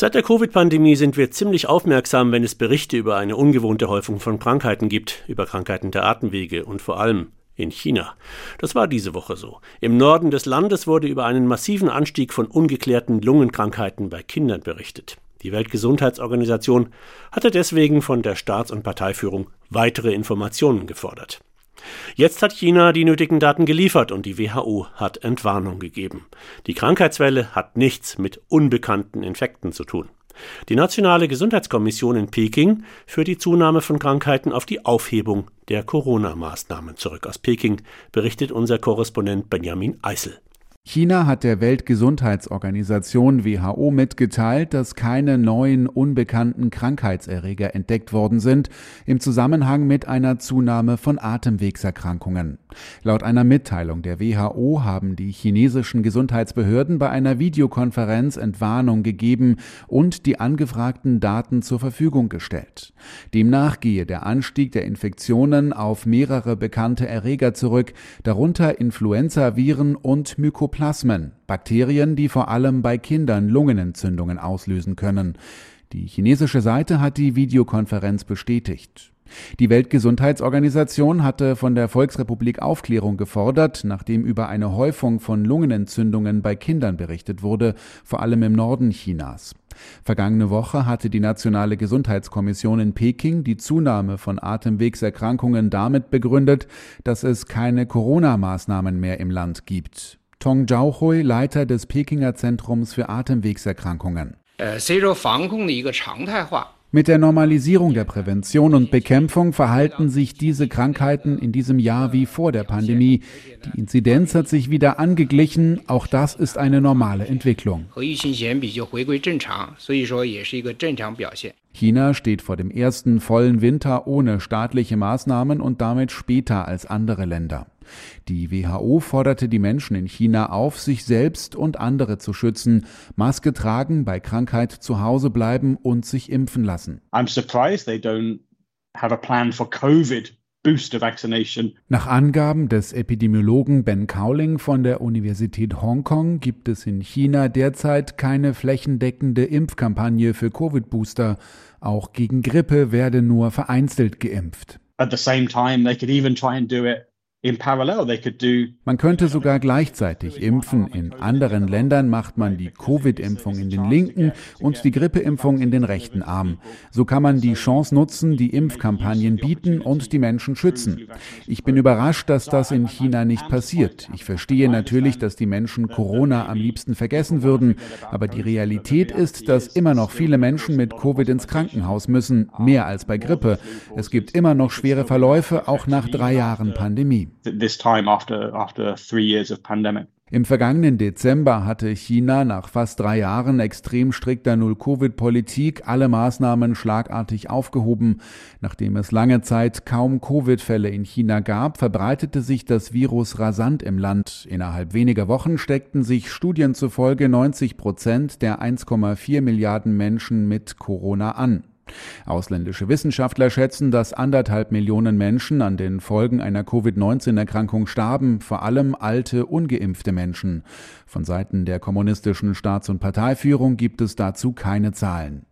Seit der Covid-Pandemie sind wir ziemlich aufmerksam, wenn es Berichte über eine ungewohnte Häufung von Krankheiten gibt, über Krankheiten der Atemwege und vor allem in China. Das war diese Woche so. Im Norden des Landes wurde über einen massiven Anstieg von ungeklärten Lungenkrankheiten bei Kindern berichtet. Die Weltgesundheitsorganisation hatte deswegen von der Staats- und Parteiführung weitere Informationen gefordert. Jetzt hat China die nötigen Daten geliefert und die WHO hat Entwarnung gegeben. Die Krankheitswelle hat nichts mit unbekannten Infekten zu tun. Die Nationale Gesundheitskommission in Peking führt die Zunahme von Krankheiten auf die Aufhebung der Corona-Maßnahmen zurück. Aus Peking berichtet unser Korrespondent Benjamin Eisel. China hat der Weltgesundheitsorganisation WHO mitgeteilt, dass keine neuen unbekannten Krankheitserreger entdeckt worden sind im Zusammenhang mit einer Zunahme von Atemwegserkrankungen. Laut einer Mitteilung der WHO haben die chinesischen Gesundheitsbehörden bei einer Videokonferenz Entwarnung gegeben und die angefragten Daten zur Verfügung gestellt. Demnach gehe der Anstieg der Infektionen auf mehrere bekannte Erreger zurück, darunter Influenzaviren und Mykoplasma Mycoplasmen, Bakterien, die vor allem bei Kindern Lungenentzündungen auslösen können. Die chinesische Seite hat die Videokonferenz bestätigt. Die Weltgesundheitsorganisation hatte von der Volksrepublik Aufklärung gefordert, nachdem über eine Häufung von Lungenentzündungen bei Kindern berichtet wurde, vor allem im Norden Chinas. Vergangene Woche hatte die Nationale Gesundheitskommission in Peking die Zunahme von Atemwegserkrankungen damit begründet, dass es keine Corona-Maßnahmen mehr im Land gibt. Tong Zhaohui, Leiter des Pekinger Zentrums für Atemwegserkrankungen. Mit der Normalisierung der Prävention und Bekämpfung verhalten sich diese Krankheiten in diesem Jahr wie vor der Pandemie. Die Inzidenz hat sich wieder angeglichen. Auch das ist eine normale Entwicklung. China steht vor dem ersten vollen Winter ohne staatliche Maßnahmen und damit später als andere Länder. Die WHO forderte die Menschen in China auf, sich selbst und andere zu schützen, Maske tragen, bei Krankheit zu Hause bleiben und sich impfen lassen. I'm surprised they don't have a plan for COVID nach Angaben des Epidemiologen Ben Cowling von der Universität Hongkong gibt es in China derzeit keine flächendeckende Impfkampagne für Covid-Booster. Auch gegen Grippe werde nur vereinzelt geimpft. At the same time, they could even try and do it man könnte sogar gleichzeitig impfen. In anderen Ländern macht man die Covid-Impfung in den linken und die Grippeimpfung in den rechten Arm. So kann man die Chance nutzen, die Impfkampagnen bieten und die Menschen schützen. Ich bin überrascht, dass das in China nicht passiert. Ich verstehe natürlich, dass die Menschen Corona am liebsten vergessen würden, aber die Realität ist, dass immer noch viele Menschen mit Covid ins Krankenhaus müssen, mehr als bei Grippe. Es gibt immer noch schwere Verläufe, auch nach drei Jahren Pandemie this time after, after three years of pandemic. Im vergangenen Dezember hatte China nach fast drei Jahren extrem strikter Null-Covid-Politik alle Maßnahmen schlagartig aufgehoben. Nachdem es lange Zeit kaum Covid-Fälle in China gab, verbreitete sich das Virus rasant im Land. Innerhalb weniger Wochen steckten sich Studien zufolge 90 Prozent der 1,4 Milliarden Menschen mit Corona an. Ausländische Wissenschaftler schätzen, dass anderthalb Millionen Menschen an den Folgen einer Covid-19-Erkrankung starben, vor allem alte, ungeimpfte Menschen. Von Seiten der kommunistischen Staats- und Parteiführung gibt es dazu keine Zahlen.